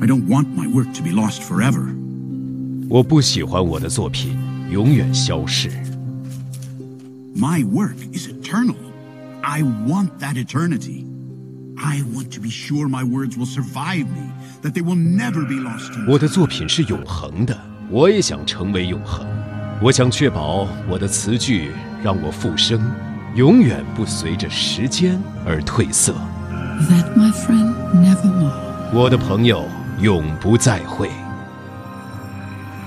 I don't want my work to be lost forever. 我不喜欢我的作品永远消逝。 My work is eternal. I want that eternity. I want to be sure my words will survive me, that they will never be lost to 我的作品是永恒的，我也想成为永恒。我想确保我的词句让我复生，永远不随着时间而褪色。 That, my friend, nevermore. 我的朋友 永不再会。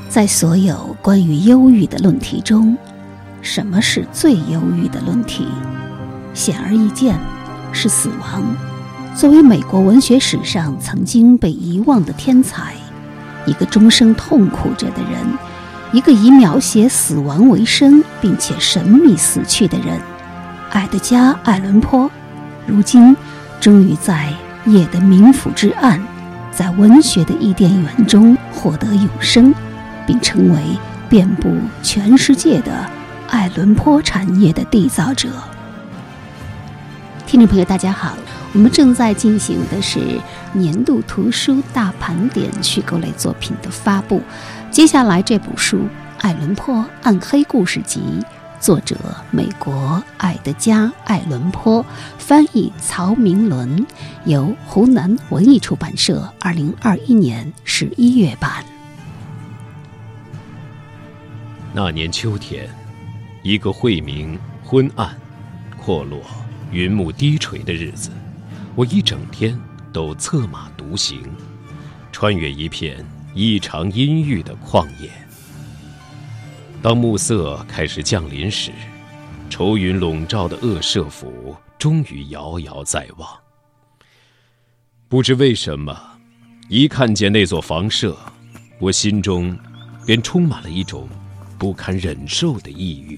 在所有关于忧郁的论题中，什么是最忧郁的论题？显而易见，是死亡。作为美国文学史上曾经被遗忘的天才，一个终生痛苦着的人，一个以描写死亡为生并且神秘死去的人，爱德加·爱伦坡，如今终于在夜的冥府之岸，在文学的伊甸园中获得永生。并成为遍布全世界的爱伦坡产业的缔造者。听众朋友，大家好，我们正在进行的是年度图书大盘点虚构类作品的发布。接下来这部书《爱伦坡暗黑故事集》，作者美国爱德加·爱伦坡，翻译曹明伦，由湖南文艺出版社二零二一年十一月版。那年秋天，一个晦明、昏暗、阔落、云幕低垂的日子，我一整天都策马独行，穿越一片异常阴郁的旷野。当暮色开始降临时，愁云笼罩的恶舍府终于遥遥在望。不知为什么，一看见那座房舍，我心中便充满了一种不堪忍受的抑郁。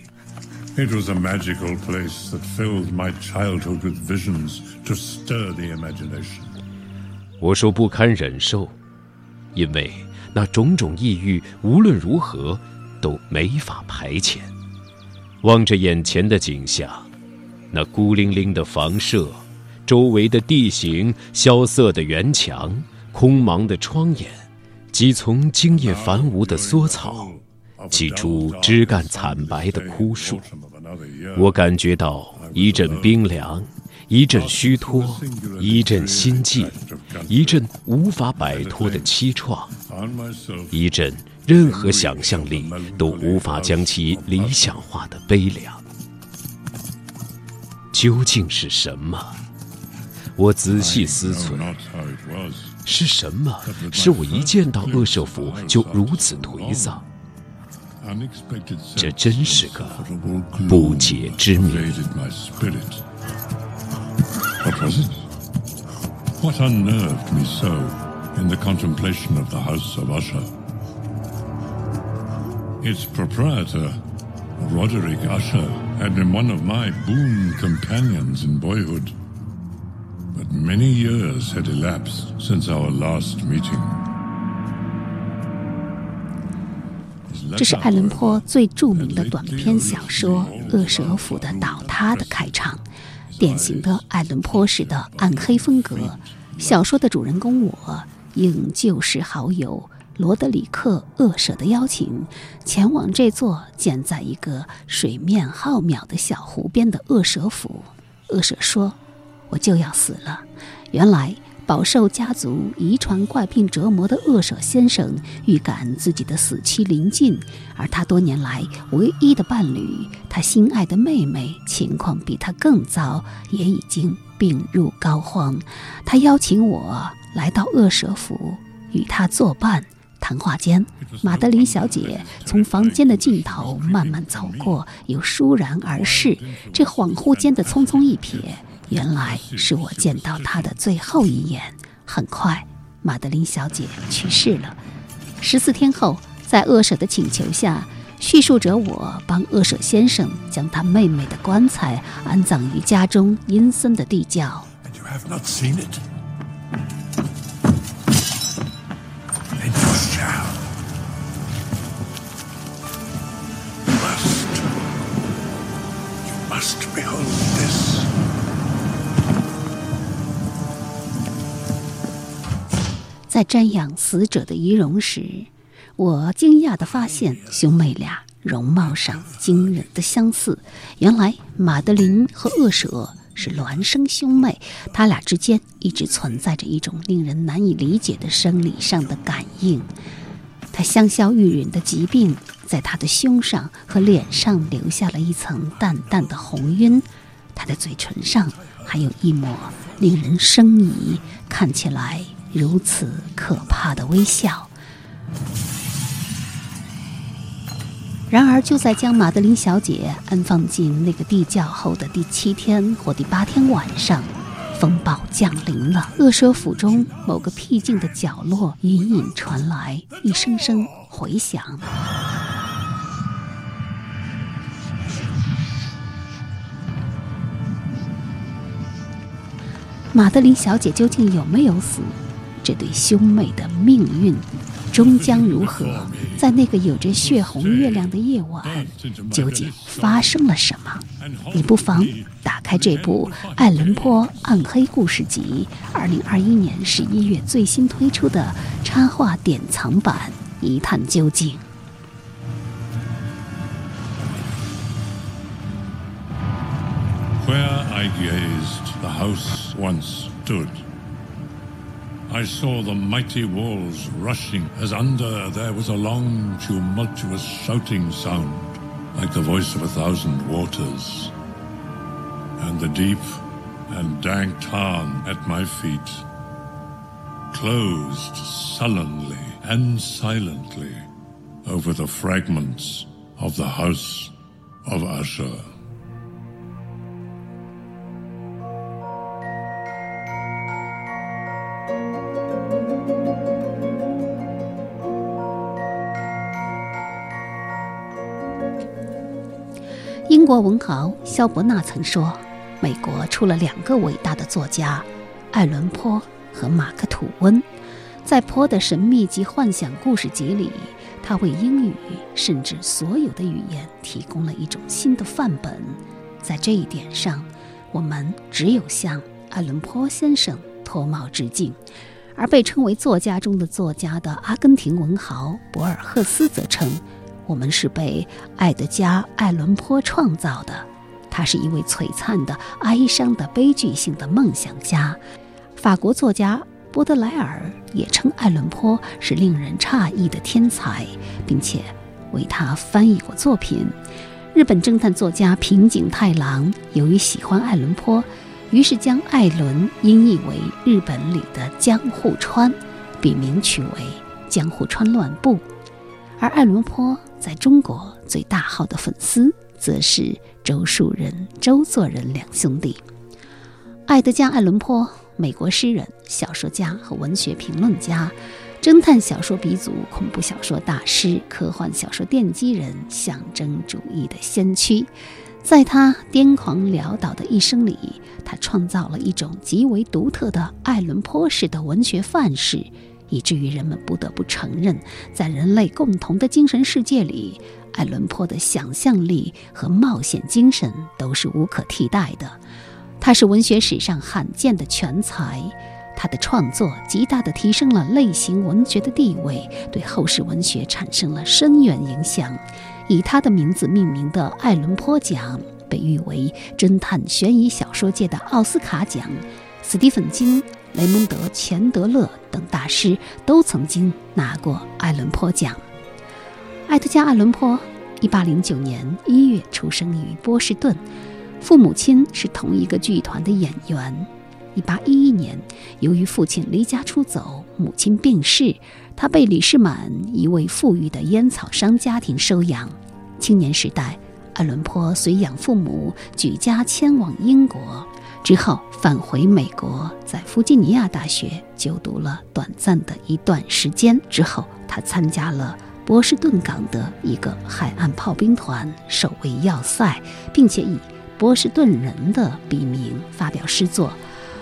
It was a magical place that filled my childhood with visions to stir the imagination. 我说不堪忍受，因为那种种抑郁无论如何都没法排遣。望着眼前的景象，那孤零零的房舍，周围的地形，萧瑟的园墙，空茫的窗眼，几丛茎叶繁芜的缩草，几株枝干惨白的枯树，我感觉到一阵冰凉，一阵虚脱，一阵心悸，一阵无法摆脱的凄怆，一阵任何想象力都无法将其理想化的悲凉。究竟是什么？我仔细思忖.是什么使我一见到恶舍府就如此颓丧？这真是个不解之谜。What unnerved me so in the contemplation of the house of Usher? Its proprietor, Roderick Usher, had been one of my boon companions in boyhood. But many years had elapsed since our last meeting. 这是爱伦坡最著名的短篇小说《恶蛇府的倒塌》的开场，典型的爱伦坡式的暗黑风格。小说的主人公我应旧时好友罗德里克·恶舍的邀请，前往这座建在一个水面浩渺的小湖边的恶蛇府。恶舍说：“我就要死了。”原来。饱受家族遗传怪病折磨的恶舍先生预感自己的死期临近，而他多年来唯一的伴侣，他心爱的妹妹，情况比他更糟，也已经病入膏肓。他邀请我来到恶舍府与他作伴。谈话间，玛德琳小姐从房间的尽头慢慢走过，又倏然而逝。这恍惚间的匆匆一瞥。原来是我见到她的最后一眼。很快，玛德琳小姐去世了。十四天后，在恶舍的请求下，叙述者我帮恶舍先生将他妹妹的棺材安葬于家中阴森的地窖。在瞻仰死者的仪容时，我惊讶地发现兄妹俩容貌上惊人的相似。原来马德琳和恶蛇是孪生兄妹，他俩之间一直存在着一种令人难以理解的生理上的感应。他香消玉殒的疾病在他的胸上和脸上留下了一层淡淡的红晕，他的嘴唇上还有一抹令人生疑、看起来如此可怕的微笑。然而，就在将玛德琳小姐安放进那个地窖后的第七天或第八天晚上。风暴降临了，恶蛇府中某个僻静的角落，隐隐传来一声声回响。玛德琳小姐究竟有没有死？这对兄妹的命运。终将如何？在那个有着血红月亮的夜晚，究竟发生了什么？你不妨打开这部《爱伦坡暗黑故事集》，二零二一年十一月最新推出的插画典藏版，一探究竟。Where I gazed, the house once stood. I saw the mighty walls rushing as under there was a long, tumultuous shouting sound, like the voice of a thousand waters. And the deep and dank tarn at my feet closed sullenly and silently over the fragments of the house of Usher. 英国文豪萧伯纳曾说：“美国出了两个伟大的作家，爱伦坡和马克吐温。在坡的神秘及幻想故事集里，他为英语甚至所有的语言提供了一种新的范本。在这一点上，我们只有向爱伦坡先生脱帽致敬。而被称为作家中的作家的阿根廷文豪博尔赫斯则称。”我们是被爱德加·艾伦坡创造的，他是一位璀璨的、哀伤的、悲剧性的梦想家。法国作家波德莱尔也称艾伦坡是令人诧异的天才，并且为他翻译过作品。日本侦探作家平井太郎由于喜欢爱伦坡，于是将艾伦音译为日本里的江户川，笔名取为江户川乱步。而爱伦坡在中国最大号的粉丝，则是周树人、周作人两兄弟。爱德加·爱伦坡，美国诗人、小说家和文学评论家，侦探小说鼻祖、恐怖小说大师、科幻小说奠基人，象征主义的先驱。在他癫狂潦倒的一生里，他创造了一种极为独特的爱伦坡式的文学范式。以至于人们不得不承认，在人类共同的精神世界里，爱伦坡的想象力和冒险精神都是无可替代的。他是文学史上罕见的全才，他的创作极大地提升了类型文学的地位，对后世文学产生了深远影响。以他的名字命名的爱伦坡奖，被誉为侦探悬疑小说界的奥斯卡奖。斯蒂芬金。雷蒙德·钱德勒等大师都曾经拿过艾伦坡奖。艾德加·艾伦坡，一八零九年一月出生于波士顿，父母亲是同一个剧团的演员。一八一一年，由于父亲离家出走，母亲病逝，他被李士满一位富裕的烟草商家庭收养。青年时代，艾伦坡随养父母举家迁往英国。之后返回美国，在弗吉尼亚大学就读了短暂的一段时间。之后，他参加了波士顿港的一个海岸炮兵团，守卫要塞，并且以波士顿人的笔名发表诗作。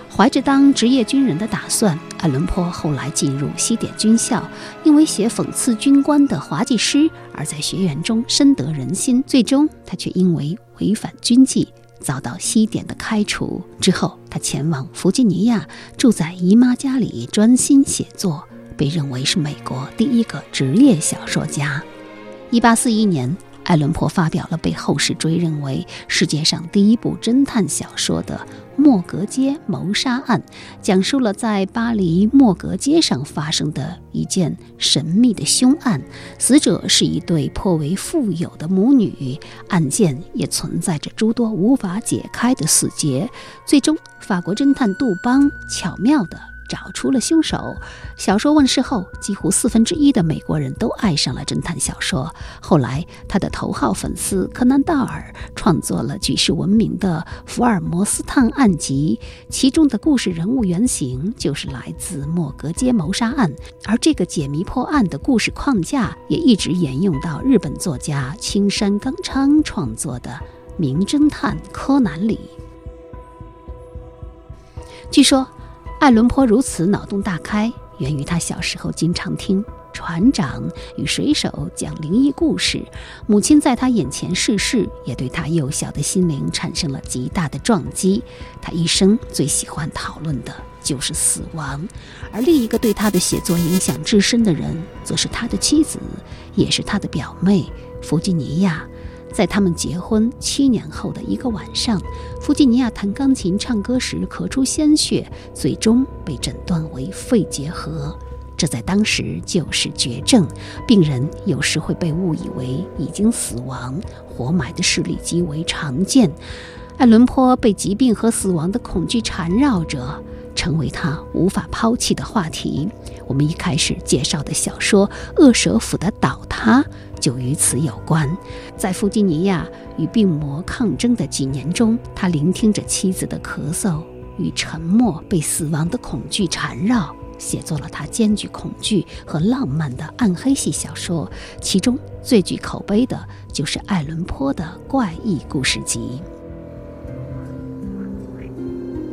怀着当职业军人的打算，艾伦坡后来进入西点军校，因为写讽刺军官的滑稽诗而在学员中深得人心。最终，他却因为违反军纪。遭到西点的开除之后，他前往弗吉尼亚，住在姨妈家里专心写作，被认为是美国第一个职业小说家。一八四一年。爱伦坡发表了被后世追认为世界上第一部侦探小说的《莫格街谋杀案》，讲述了在巴黎莫格街上发生的一件神秘的凶案，死者是一对颇为富有的母女，案件也存在着诸多无法解开的死结。最终，法国侦探杜邦巧妙地。找出了凶手。小说问世后，几乎四分之一的美国人都爱上了侦探小说。后来，他的头号粉丝柯南·道尔创作了举世闻名的《福尔摩斯探案集》，其中的故事人物原型就是来自莫格街谋杀案。而这个解谜破案的故事框架也一直沿用到日本作家青山刚昌创作的《名侦探柯南》里。据说。爱伦坡如此脑洞大开，源于他小时候经常听船长与水手讲灵异故事。母亲在他眼前逝世，也对他幼小的心灵产生了极大的撞击。他一生最喜欢讨论的就是死亡，而另一个对他的写作影响至深的人，则是他的妻子，也是他的表妹弗吉尼亚。在他们结婚七年后的一个晚上，弗吉尼亚弹钢琴唱歌时咳出鲜血，最终被诊断为肺结核。这在当时就是绝症，病人有时会被误以为已经死亡，活埋的事例极为常见。艾伦坡被疾病和死亡的恐惧缠绕着，成为他无法抛弃的话题。我们一开始介绍的小说《恶蛇府的倒塌》。就与此有关，在弗吉尼亚与病魔抗争的几年中，他聆听着妻子的咳嗽与沉默，被死亡的恐惧缠绕，写作了他兼具恐惧和浪漫的暗黑系小说。其中最具口碑的就是爱伦坡的怪异故事集。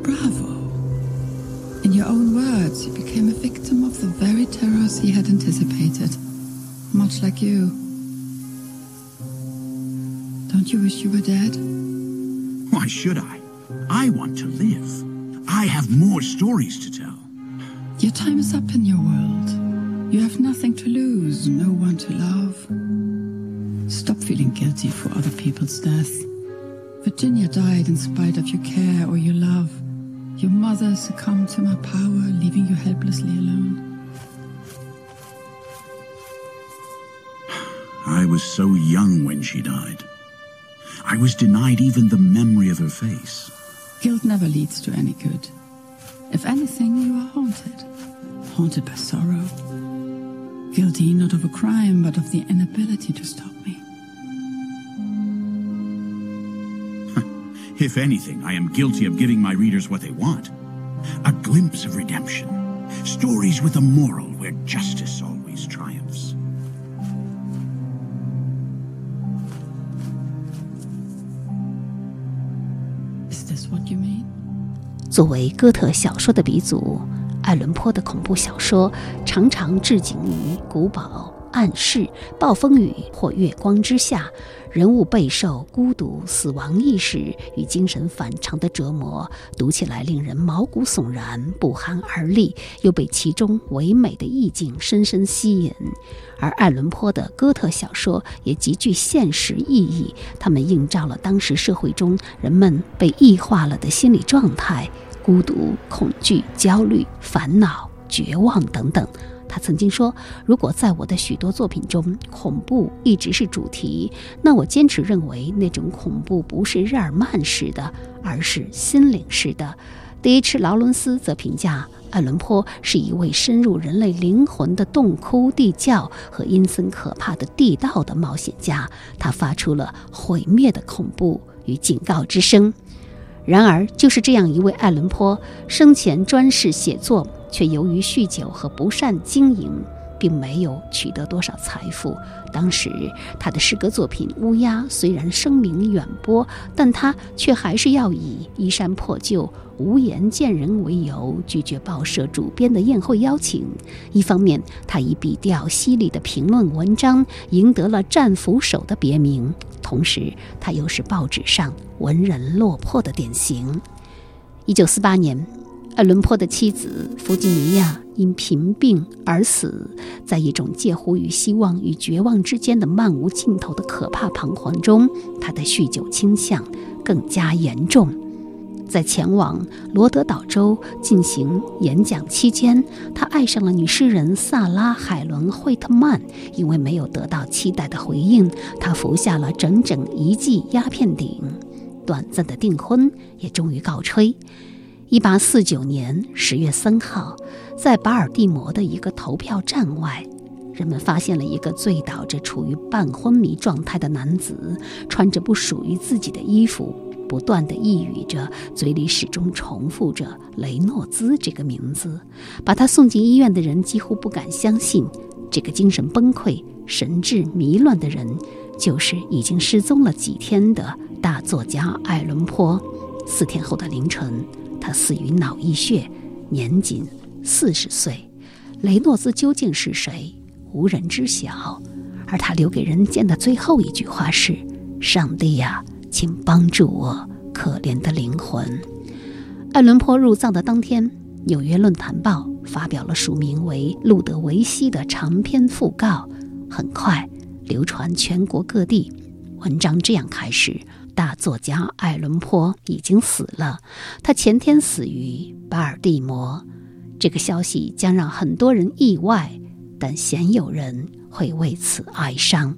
Bravo! In your own words, he became a victim of the very terrors he had anticipated, much like you. Don't you wish you were dead? Why should I? I want to live. I have more stories to tell. Your time is up in your world. You have nothing to lose, no one to love. Stop feeling guilty for other people's death. Virginia died in spite of your care or your love. Your mother succumbed to my power, leaving you helplessly alone. I was so young when she died. I was denied even the memory of her face. Guilt never leads to any good. If anything, you are haunted. Haunted by sorrow. Guilty not of a crime, but of the inability to stop me. if anything, I am guilty of giving my readers what they want. A glimpse of redemption. Stories with a moral where justice always triumphs. 作为哥特小说的鼻祖，爱伦坡的恐怖小说常常置景于古堡、暗室、暴风雨或月光之下，人物备受孤独、死亡意识与精神反常的折磨，读起来令人毛骨悚然、不寒而栗，又被其中唯美的意境深深吸引。而爱伦坡的哥特小说也极具现实意义，他们映照了当时社会中人们被异化了的心理状态：孤独、恐惧、焦虑、烦恼、绝望等等。他曾经说：“如果在我的许多作品中，恐怖一直是主题，那我坚持认为那种恐怖不是日耳曼式的，而是心灵式的。”迪伊劳伦斯则评价。爱伦坡是一位深入人类灵魂的洞窟地窖和阴森可怕的地道的冒险家，他发出了毁灭的恐怖与警告之声。然而，就是这样一位爱伦坡，生前专事写作，却由于酗酒和不善经营。并没有取得多少财富。当时他的诗歌作品《乌鸦》虽然声名远播，但他却还是要以衣衫破旧、无颜见人为由，拒绝报社主编的宴会邀请。一方面，他以笔调犀利的评论文章赢得了“战斧手”的别名；同时，他又是报纸上文人落魄的典型。一九四八年。爱伦坡的妻子弗吉尼亚因贫病而死，在一种介乎于希望与绝望之间的漫无尽头的可怕彷徨中，他的酗酒倾向更加严重。在前往罗德岛州进行演讲期间，他爱上了女诗人萨拉·海伦·惠特曼。因为没有得到期待的回应，他服下了整整一剂鸦片酊。短暂的订婚也终于告吹。一八四九年十月三号，在巴尔的摩的一个投票站外，人们发现了一个醉倒着、处于半昏迷状态的男子，穿着不属于自己的衣服。不断的呓语着，嘴里始终重复着雷诺兹这个名字。把他送进医院的人几乎不敢相信，这个精神崩溃、神志迷乱的人，就是已经失踪了几天的大作家艾伦坡。四天后的凌晨，他死于脑溢血，年仅四十岁。雷诺兹究竟是谁，无人知晓。而他留给人间的最后一句话是：“上帝呀！”请帮助我，可怜的灵魂。艾伦坡入葬的当天，《纽约论坛报》发表了署名为路德维希的长篇讣告，很快流传全国各地。文章这样开始：大作家艾伦坡已经死了，他前天死于巴尔的摩。这个消息将让很多人意外，但鲜有人会为此哀伤。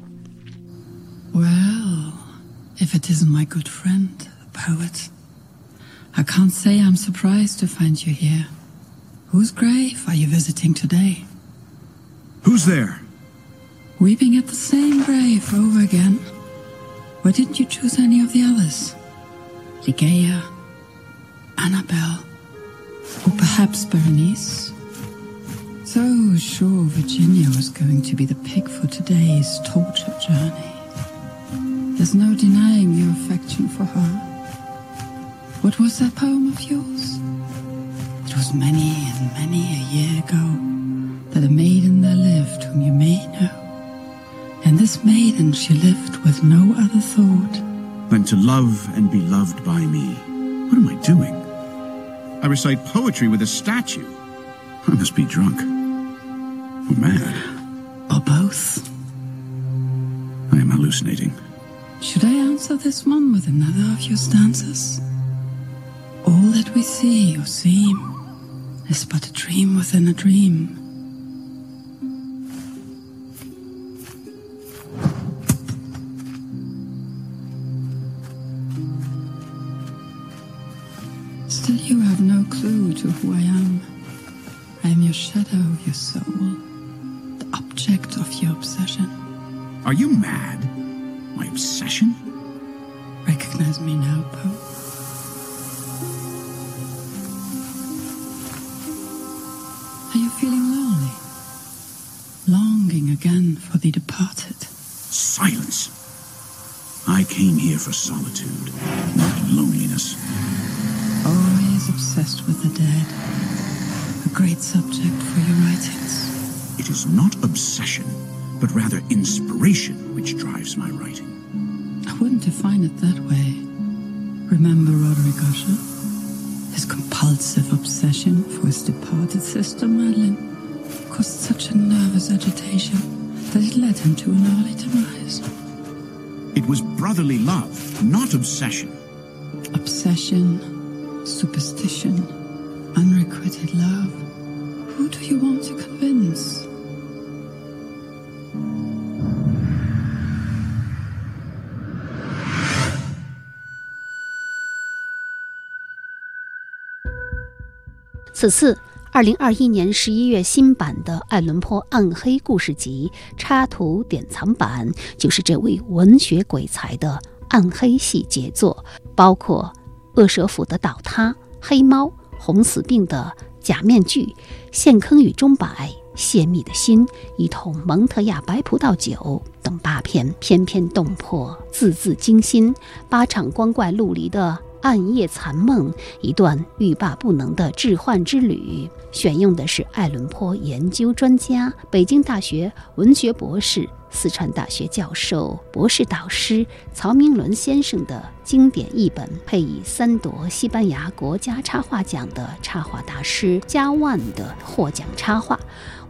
Well. if it isn't my good friend, the poet. I can't say I'm surprised to find you here. Whose grave are you visiting today? Who's there? Weeping at the same grave over again. Why didn't you choose any of the others? Ligeia, Annabelle, or perhaps Berenice? So sure Virginia was going to be the pig for today's torture journey. There's no denying your affection for her. What was that poem of yours? It was many and many a year ago that a maiden there lived whom you may know. And this maiden she lived with no other thought than to love and be loved by me. What am I doing? I recite poetry with a statue. I must be drunk. Oh, or mad. Or both. I am hallucinating. Should I answer this one with another of your stanzas? All that we see or seem is but a dream within a dream. To who I am. I am your shadow, your soul, the object of your obsession. Are you mad? My obsession? Recognize me now, Poe. Are you feeling lonely? Longing again for the departed? Silence. I came here for solitude, not loneliness. Obsessed with the dead. A great subject for your writings. It is not obsession, but rather inspiration which drives my writing. I wouldn't define it that way. Remember Roderick Usher? His compulsive obsession for his departed sister, Madeline, caused such a nervous agitation that it led him to an early demise. It was brotherly love, not obsession. Obsession, superstition, unrequited love. Who do you want to convince? 此次，二零二一年十一月新版的《爱伦坡暗黑故事集》插图典藏版，就是这位文学鬼才的暗黑系杰作，包括《恶蛇府的倒塌》《黑猫》《红死病的假面具》《陷坑与钟摆》《泄密的心》《一桶蒙特亚白葡萄酒》等八篇，篇篇动魄，字字惊心。八场光怪陆离的。暗夜残梦，一段欲罢不能的致幻之旅。选用的是爱伦坡研究专家、北京大学文学博士四川大学教授、博士导师曹明伦先生的经典译本，配以三夺西班牙国家插画奖的插画大师加万的获奖插画，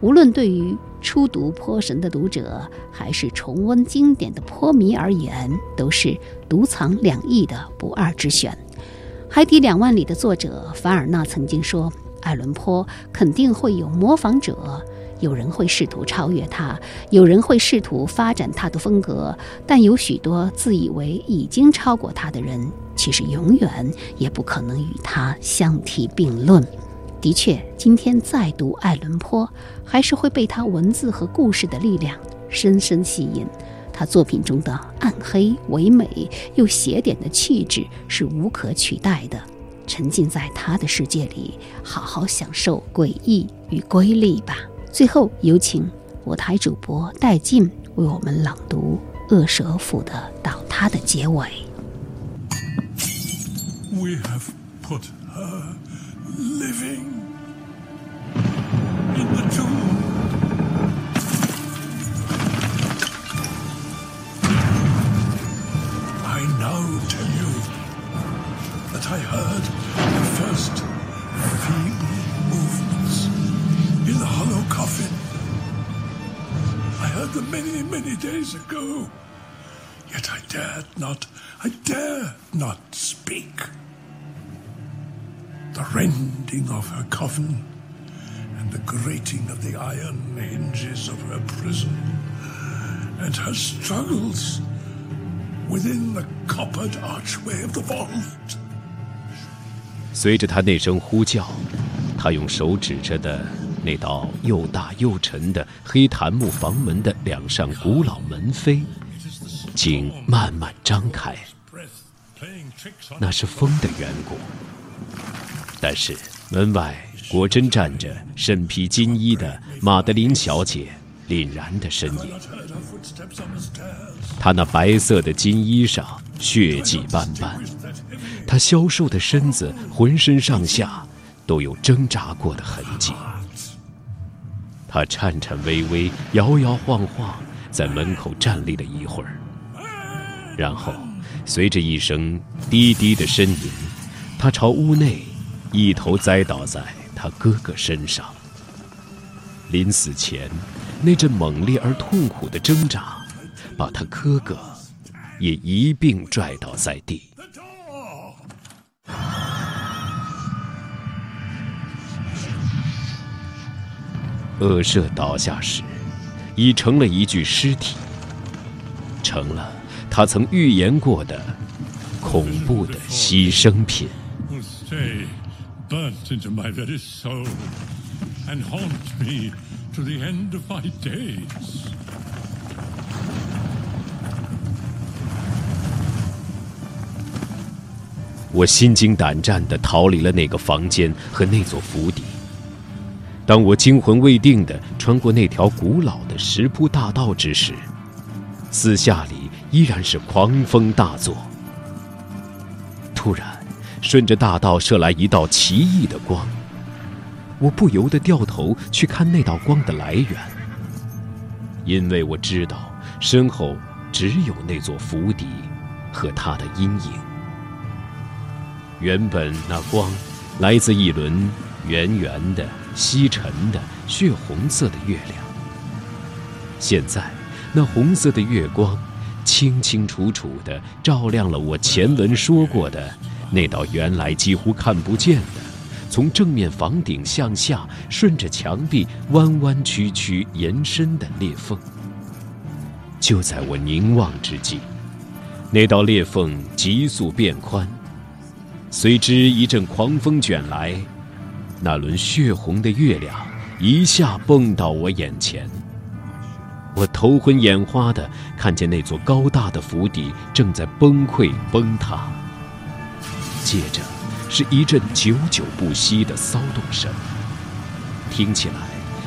无论对于初读《颇神》的读者，还是重温经典的颇迷而言，都是独藏两翼的不二之选。《海底两万里》的作者凡尔纳曾经说：“爱伦坡肯定会有模仿者。”有人会试图超越他，有人会试图发展他的风格，但有许多自以为已经超过他的人，其实永远也不可能与他相提并论。的确，今天再读爱伦坡，还是会被他文字和故事的力量深深吸引。他作品中的暗黑、唯美又邪典的气质是无可取代的。沉浸在他的世界里，好好享受诡异与瑰丽吧。最后，有请我台主播戴静为我们朗读《恶蛇府的倒塌》的结尾。We have put her living in the tomb. I now tell you that I heard I heard them many, many days ago. Yet I dared not, I dare not speak. The rending of her coffin and the grating of the iron hinges of her prison and her struggles within the coppered archway of the vault. 随着他那声呼叫，他用手指着的 那道又大又沉的黑檀木房门的两扇古老门扉，竟慢慢张开。那是风的缘故。但是门外果真站着身披金衣的玛德琳小姐凛然的身影。她那白色的金衣上血迹斑斑，她消瘦的身子浑身上下都有挣扎过的痕迹。他颤颤巍巍、摇摇晃晃在门口站立了一会儿，然后随着一声低低的呻吟，他朝屋内一头栽倒在他哥哥身上。临死前，那阵猛烈而痛苦的挣扎，把他哥哥也一并拽倒在地。恶舍倒下时，已成了一具尸体，成了他曾预言过的恐怖的牺牲品。Stay burnt into my very soul and haunt me to the end of my days. 我心惊胆战地逃离了那个房间和那座府邸。当我惊魂未定地穿过那条古老的石铺大道之时，四下里依然是狂风大作。突然，顺着大道射来一道奇异的光，我不由得掉头去看那道光的来源，因为我知道身后只有那座府邸和它的阴影。原本那光来自一轮圆圆的、西沉的、血红色的月亮。现在，那红色的月光清清楚楚地照亮了我前文说过的那道原来几乎看不见的，从正面房顶向下顺着墙壁弯弯曲曲延伸的裂缝。就在我凝望之际，那道裂缝急速变宽。随之一阵狂风卷来，那轮血红的月亮一下蹦到我眼前。我头昏眼花地看见那座高大的府邸正在崩溃崩塌，接着是一阵久久不息的骚动声，听起来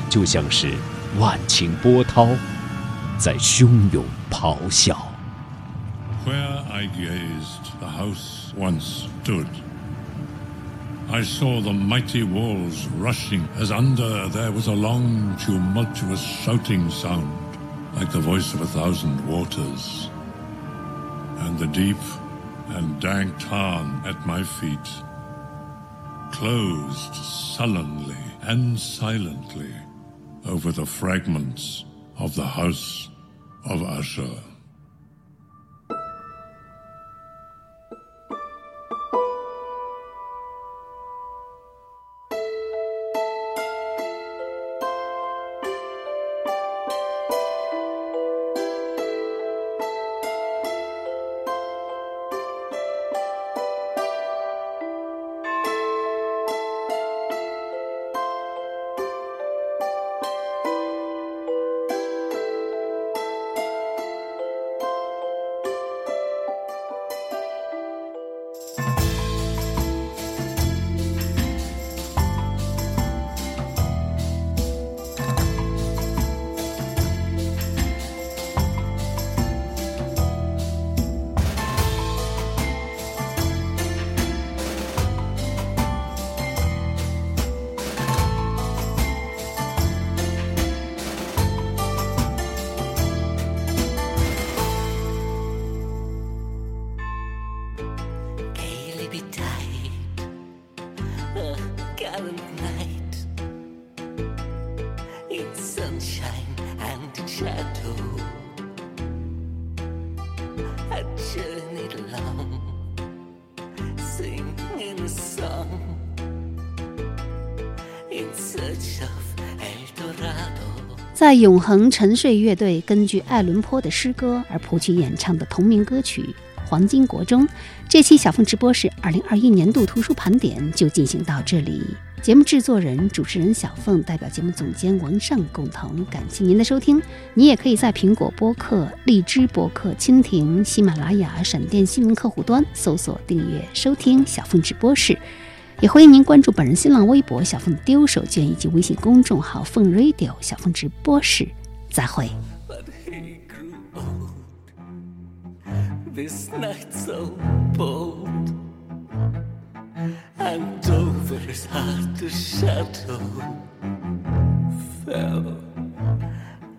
就像是万顷波涛在汹涌咆哮。Where I gazed, the house once stood. I saw the mighty walls rushing as under there was a long, tumultuous shouting sound, like the voice of a thousand waters. And the deep and dank tarn at my feet closed sullenly and silently over the fragments of the house of Usher. 在永恒沉睡乐队根据爱伦坡的诗歌而谱曲演唱的同名歌曲《黄金国》中，这期小凤直播室二零二一年度图书盘点就进行到这里。节目制作人、主持人小凤代表节目总监王尚共同感谢您的收听。你也可以在苹果播客、荔枝播客、蜻蜓、喜马拉雅、闪电新闻客户端搜索订阅收听小凤直播室。也欢迎您关注本人新浪微博“小凤丢手绢”以及微信公众号“凤 radio” 小凤直播室。再会。This night so bold and over his heart the shadow fell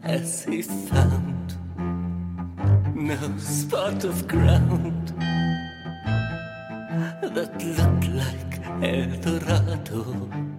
as he found no spot of ground that looked like El Dorado.